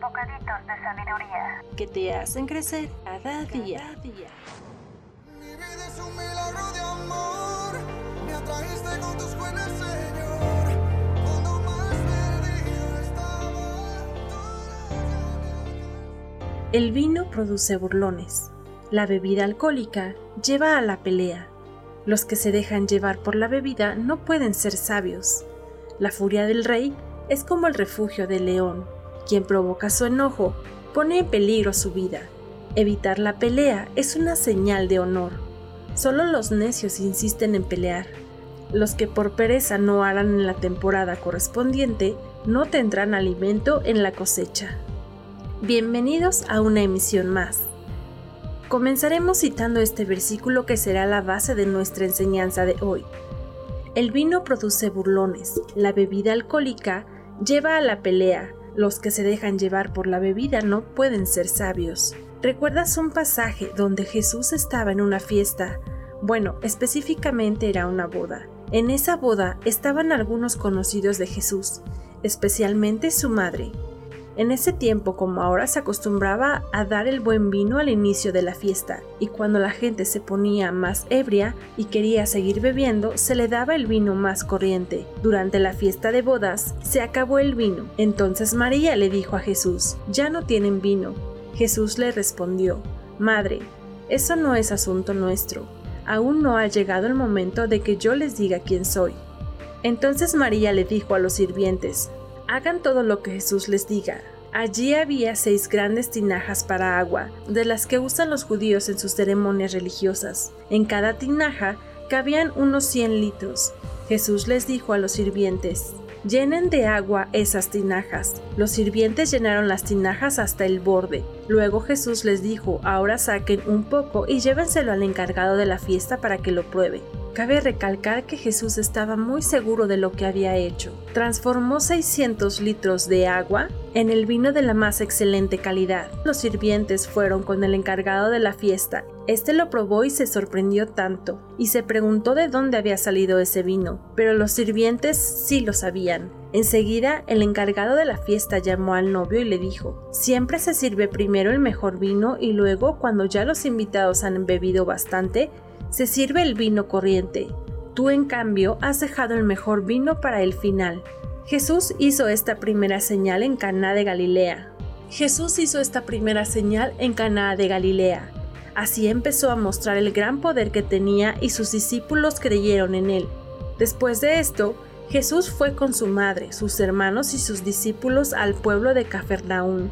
Bocaditos de sabiduría. que te hacen crecer cada día. Mi vida es un milagro de amor. Me atrajiste con tus buenas, Señor. Cuando más perdido estaba, El vino produce burlones. La bebida alcohólica lleva a la pelea. Los que se dejan llevar por la bebida no pueden ser sabios. La furia del rey es como el refugio del león. Quien provoca su enojo pone en peligro su vida. Evitar la pelea es una señal de honor. Solo los necios insisten en pelear. Los que por pereza no harán en la temporada correspondiente no tendrán alimento en la cosecha. Bienvenidos a una emisión más. Comenzaremos citando este versículo que será la base de nuestra enseñanza de hoy. El vino produce burlones, la bebida alcohólica lleva a la pelea, los que se dejan llevar por la bebida no pueden ser sabios. ¿Recuerdas un pasaje donde Jesús estaba en una fiesta? Bueno, específicamente era una boda. En esa boda estaban algunos conocidos de Jesús, especialmente su madre. En ese tiempo, como ahora, se acostumbraba a dar el buen vino al inicio de la fiesta, y cuando la gente se ponía más ebria y quería seguir bebiendo, se le daba el vino más corriente. Durante la fiesta de bodas, se acabó el vino. Entonces María le dijo a Jesús, ya no tienen vino. Jesús le respondió, Madre, eso no es asunto nuestro. Aún no ha llegado el momento de que yo les diga quién soy. Entonces María le dijo a los sirvientes, hagan todo lo que Jesús les diga. Allí había seis grandes tinajas para agua, de las que usan los judíos en sus ceremonias religiosas. En cada tinaja cabían unos 100 litros. Jesús les dijo a los sirvientes, llenen de agua esas tinajas. Los sirvientes llenaron las tinajas hasta el borde. Luego Jesús les dijo, ahora saquen un poco y llévenselo al encargado de la fiesta para que lo pruebe. Cabe recalcar que Jesús estaba muy seguro de lo que había hecho. Transformó 600 litros de agua en el vino de la más excelente calidad. Los sirvientes fueron con el encargado de la fiesta. Este lo probó y se sorprendió tanto, y se preguntó de dónde había salido ese vino, pero los sirvientes sí lo sabían. Enseguida, el encargado de la fiesta llamó al novio y le dijo, siempre se sirve primero el mejor vino y luego, cuando ya los invitados han bebido bastante, se sirve el vino corriente. Tú, en cambio, has dejado el mejor vino para el final. Jesús hizo esta primera señal en Caná de Galilea. Jesús hizo esta primera señal en Caná de Galilea. Así empezó a mostrar el gran poder que tenía y sus discípulos creyeron en él. Después de esto, Jesús fue con su madre, sus hermanos y sus discípulos al pueblo de Cafarnaún,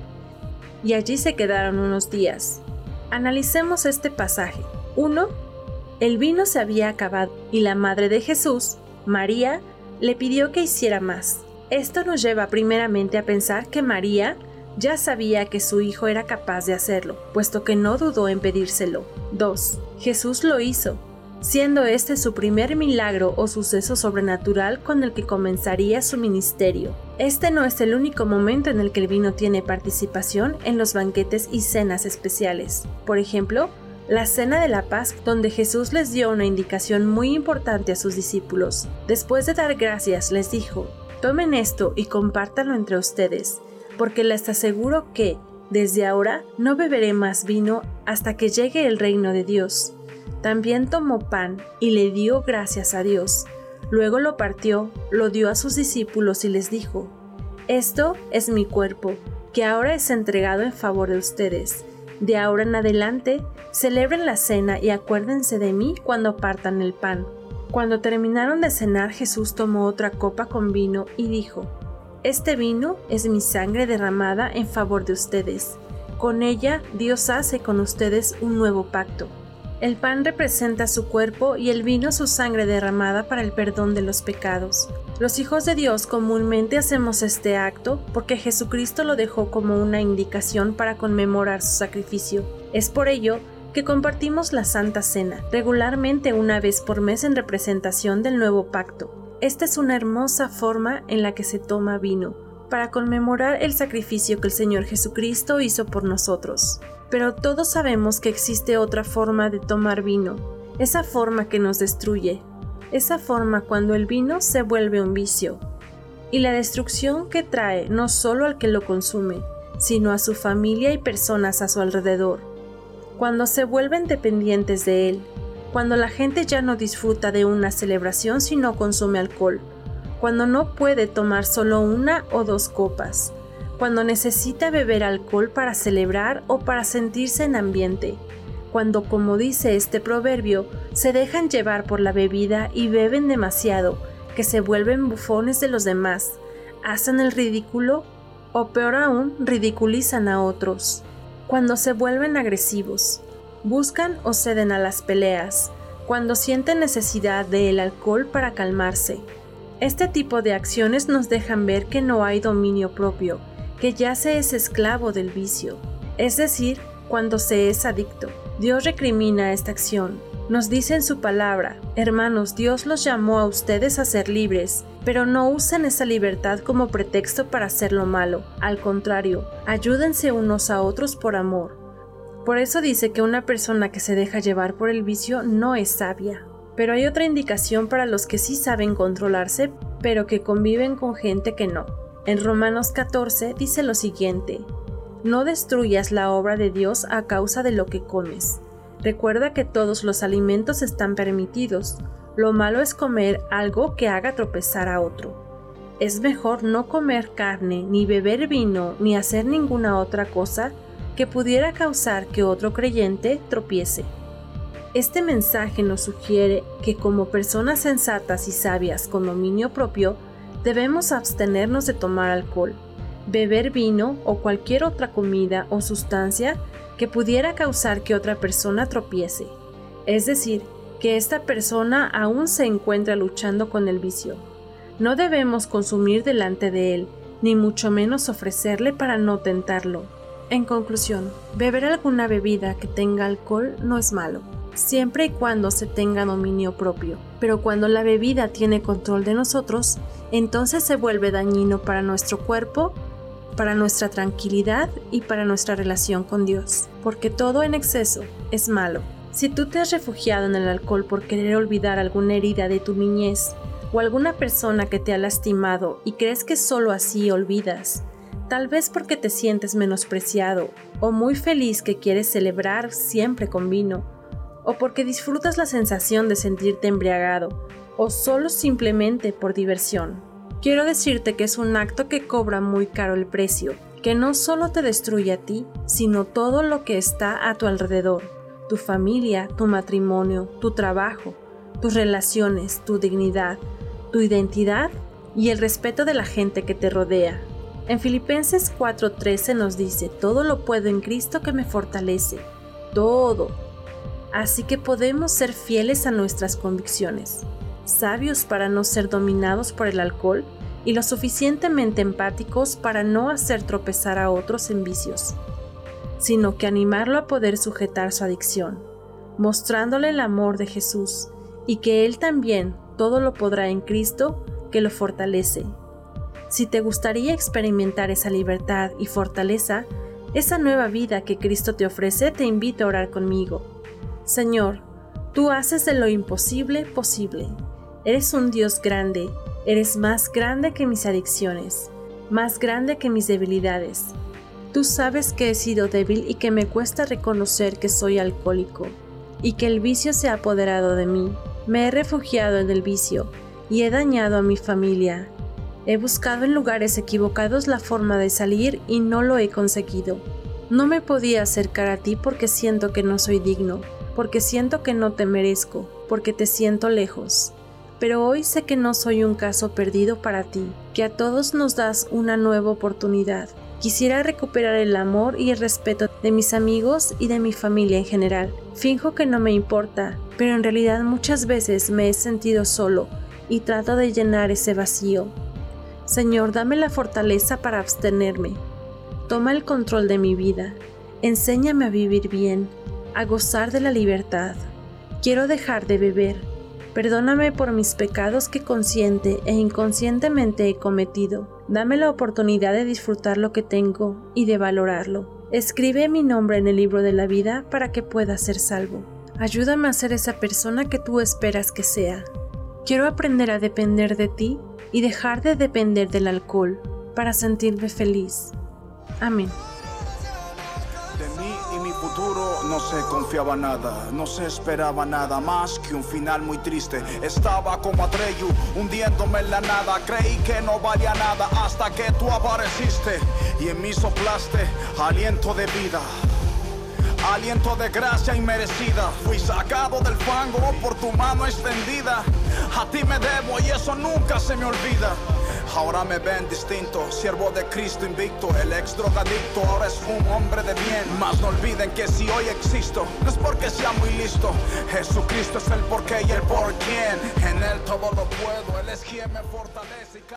y allí se quedaron unos días. Analicemos este pasaje. 1. El vino se había acabado y la madre de Jesús, María, le pidió que hiciera más. Esto nos lleva primeramente a pensar que María ya sabía que su hijo era capaz de hacerlo, puesto que no dudó en pedírselo. 2. Jesús lo hizo, siendo este su primer milagro o suceso sobrenatural con el que comenzaría su ministerio. Este no es el único momento en el que el vino tiene participación en los banquetes y cenas especiales. Por ejemplo, la Cena de la Paz, donde Jesús les dio una indicación muy importante a sus discípulos. Después de dar gracias, les dijo, tomen esto y compártanlo entre ustedes, porque les aseguro que, desde ahora, no beberé más vino hasta que llegue el reino de Dios. También tomó pan y le dio gracias a Dios. Luego lo partió, lo dio a sus discípulos y les dijo, Esto es mi cuerpo, que ahora es entregado en favor de ustedes. De ahora en adelante, celebren la cena y acuérdense de mí cuando partan el pan. Cuando terminaron de cenar, Jesús tomó otra copa con vino y dijo, Este vino es mi sangre derramada en favor de ustedes. Con ella Dios hace con ustedes un nuevo pacto. El pan representa su cuerpo y el vino su sangre derramada para el perdón de los pecados. Los hijos de Dios comúnmente hacemos este acto porque Jesucristo lo dejó como una indicación para conmemorar su sacrificio. Es por ello que compartimos la Santa Cena, regularmente una vez por mes en representación del nuevo pacto. Esta es una hermosa forma en la que se toma vino, para conmemorar el sacrificio que el Señor Jesucristo hizo por nosotros. Pero todos sabemos que existe otra forma de tomar vino, esa forma que nos destruye, esa forma cuando el vino se vuelve un vicio, y la destrucción que trae no solo al que lo consume, sino a su familia y personas a su alrededor. Cuando se vuelven dependientes de él, cuando la gente ya no disfruta de una celebración si no consume alcohol, cuando no puede tomar solo una o dos copas, cuando necesita beber alcohol para celebrar o para sentirse en ambiente, cuando, como dice este proverbio, se dejan llevar por la bebida y beben demasiado, que se vuelven bufones de los demás, hacen el ridículo o peor aún, ridiculizan a otros cuando se vuelven agresivos, buscan o ceden a las peleas, cuando sienten necesidad del alcohol para calmarse. Este tipo de acciones nos dejan ver que no hay dominio propio, que ya se es esclavo del vicio, es decir, cuando se es adicto. Dios recrimina esta acción, nos dice en su palabra, hermanos, Dios los llamó a ustedes a ser libres, pero no usen esa libertad como pretexto para hacer lo malo. Al contrario, ayúdense unos a otros por amor. Por eso dice que una persona que se deja llevar por el vicio no es sabia. Pero hay otra indicación para los que sí saben controlarse, pero que conviven con gente que no. En Romanos 14 dice lo siguiente, no destruyas la obra de Dios a causa de lo que comes. Recuerda que todos los alimentos están permitidos. Lo malo es comer algo que haga tropezar a otro. Es mejor no comer carne, ni beber vino, ni hacer ninguna otra cosa que pudiera causar que otro creyente tropiece. Este mensaje nos sugiere que como personas sensatas y sabias con dominio propio, debemos abstenernos de tomar alcohol, beber vino o cualquier otra comida o sustancia que pudiera causar que otra persona tropiece, es decir, que esta persona aún se encuentra luchando con el vicio. No debemos consumir delante de él, ni mucho menos ofrecerle para no tentarlo. En conclusión, beber alguna bebida que tenga alcohol no es malo, siempre y cuando se tenga dominio propio, pero cuando la bebida tiene control de nosotros, entonces se vuelve dañino para nuestro cuerpo para nuestra tranquilidad y para nuestra relación con Dios, porque todo en exceso es malo. Si tú te has refugiado en el alcohol por querer olvidar alguna herida de tu niñez o alguna persona que te ha lastimado y crees que solo así olvidas, tal vez porque te sientes menospreciado o muy feliz que quieres celebrar siempre con vino, o porque disfrutas la sensación de sentirte embriagado, o solo simplemente por diversión. Quiero decirte que es un acto que cobra muy caro el precio, que no solo te destruye a ti, sino todo lo que está a tu alrededor, tu familia, tu matrimonio, tu trabajo, tus relaciones, tu dignidad, tu identidad y el respeto de la gente que te rodea. En Filipenses 4:13 nos dice, todo lo puedo en Cristo que me fortalece, todo. Así que podemos ser fieles a nuestras convicciones sabios para no ser dominados por el alcohol y lo suficientemente empáticos para no hacer tropezar a otros en vicios, sino que animarlo a poder sujetar su adicción, mostrándole el amor de Jesús y que Él también todo lo podrá en Cristo que lo fortalece. Si te gustaría experimentar esa libertad y fortaleza, esa nueva vida que Cristo te ofrece, te invito a orar conmigo. Señor, tú haces de lo imposible posible. Eres un Dios grande, eres más grande que mis adicciones, más grande que mis debilidades. Tú sabes que he sido débil y que me cuesta reconocer que soy alcohólico y que el vicio se ha apoderado de mí. Me he refugiado en el vicio y he dañado a mi familia. He buscado en lugares equivocados la forma de salir y no lo he conseguido. No me podía acercar a ti porque siento que no soy digno, porque siento que no te merezco, porque te siento lejos. pero hoy sé que no soy un caso perdido para ti, que a todos nos das una nueva oportunidad. Quisiera recuperar el amor y el respeto de mis amigos y de mi familia en general. Finjo que no me importa, pero en realidad muchas veces me he sentido solo y trato de llenar ese vacío. Señor, dame la fortaleza para abstenerme. Toma el control de mi vida. Enséñame a vivir bien, a gozar de la libertad. Quiero dejar de beber. Perdóname por mis pecados que consciente e inconscientemente he cometido. Dame la oportunidad de disfrutar lo que tengo y de valorarlo. Escribe mi nombre en el libro de la vida para que pueda ser salvo. Ayúdame a ser esa persona que tú esperas que sea. Quiero aprender a depender de ti y dejar de depender del alcohol para sentirme feliz. Amén. De mí y mi futuro no se confiaba nada, no se esperaba nada más que un final muy triste. Estaba como Atreyu, hundiéndome en la nada. Creí que no valía nada hasta que tú apareciste y en mí soplaste aliento de vida. Aliento de gracia inmerecida. Fui sacado del fango por tu mano extendida. A ti me debo y eso nunca se me olvida. Ahora me ven distinto, siervo de Cristo invicto, el ex drogadicto ahora es un hombre de bien. Mas no olviden que si hoy existo, no es porque sea muy listo. Jesucristo es el porqué y el por quién. En él todo lo puedo, él es quien me fortalece. y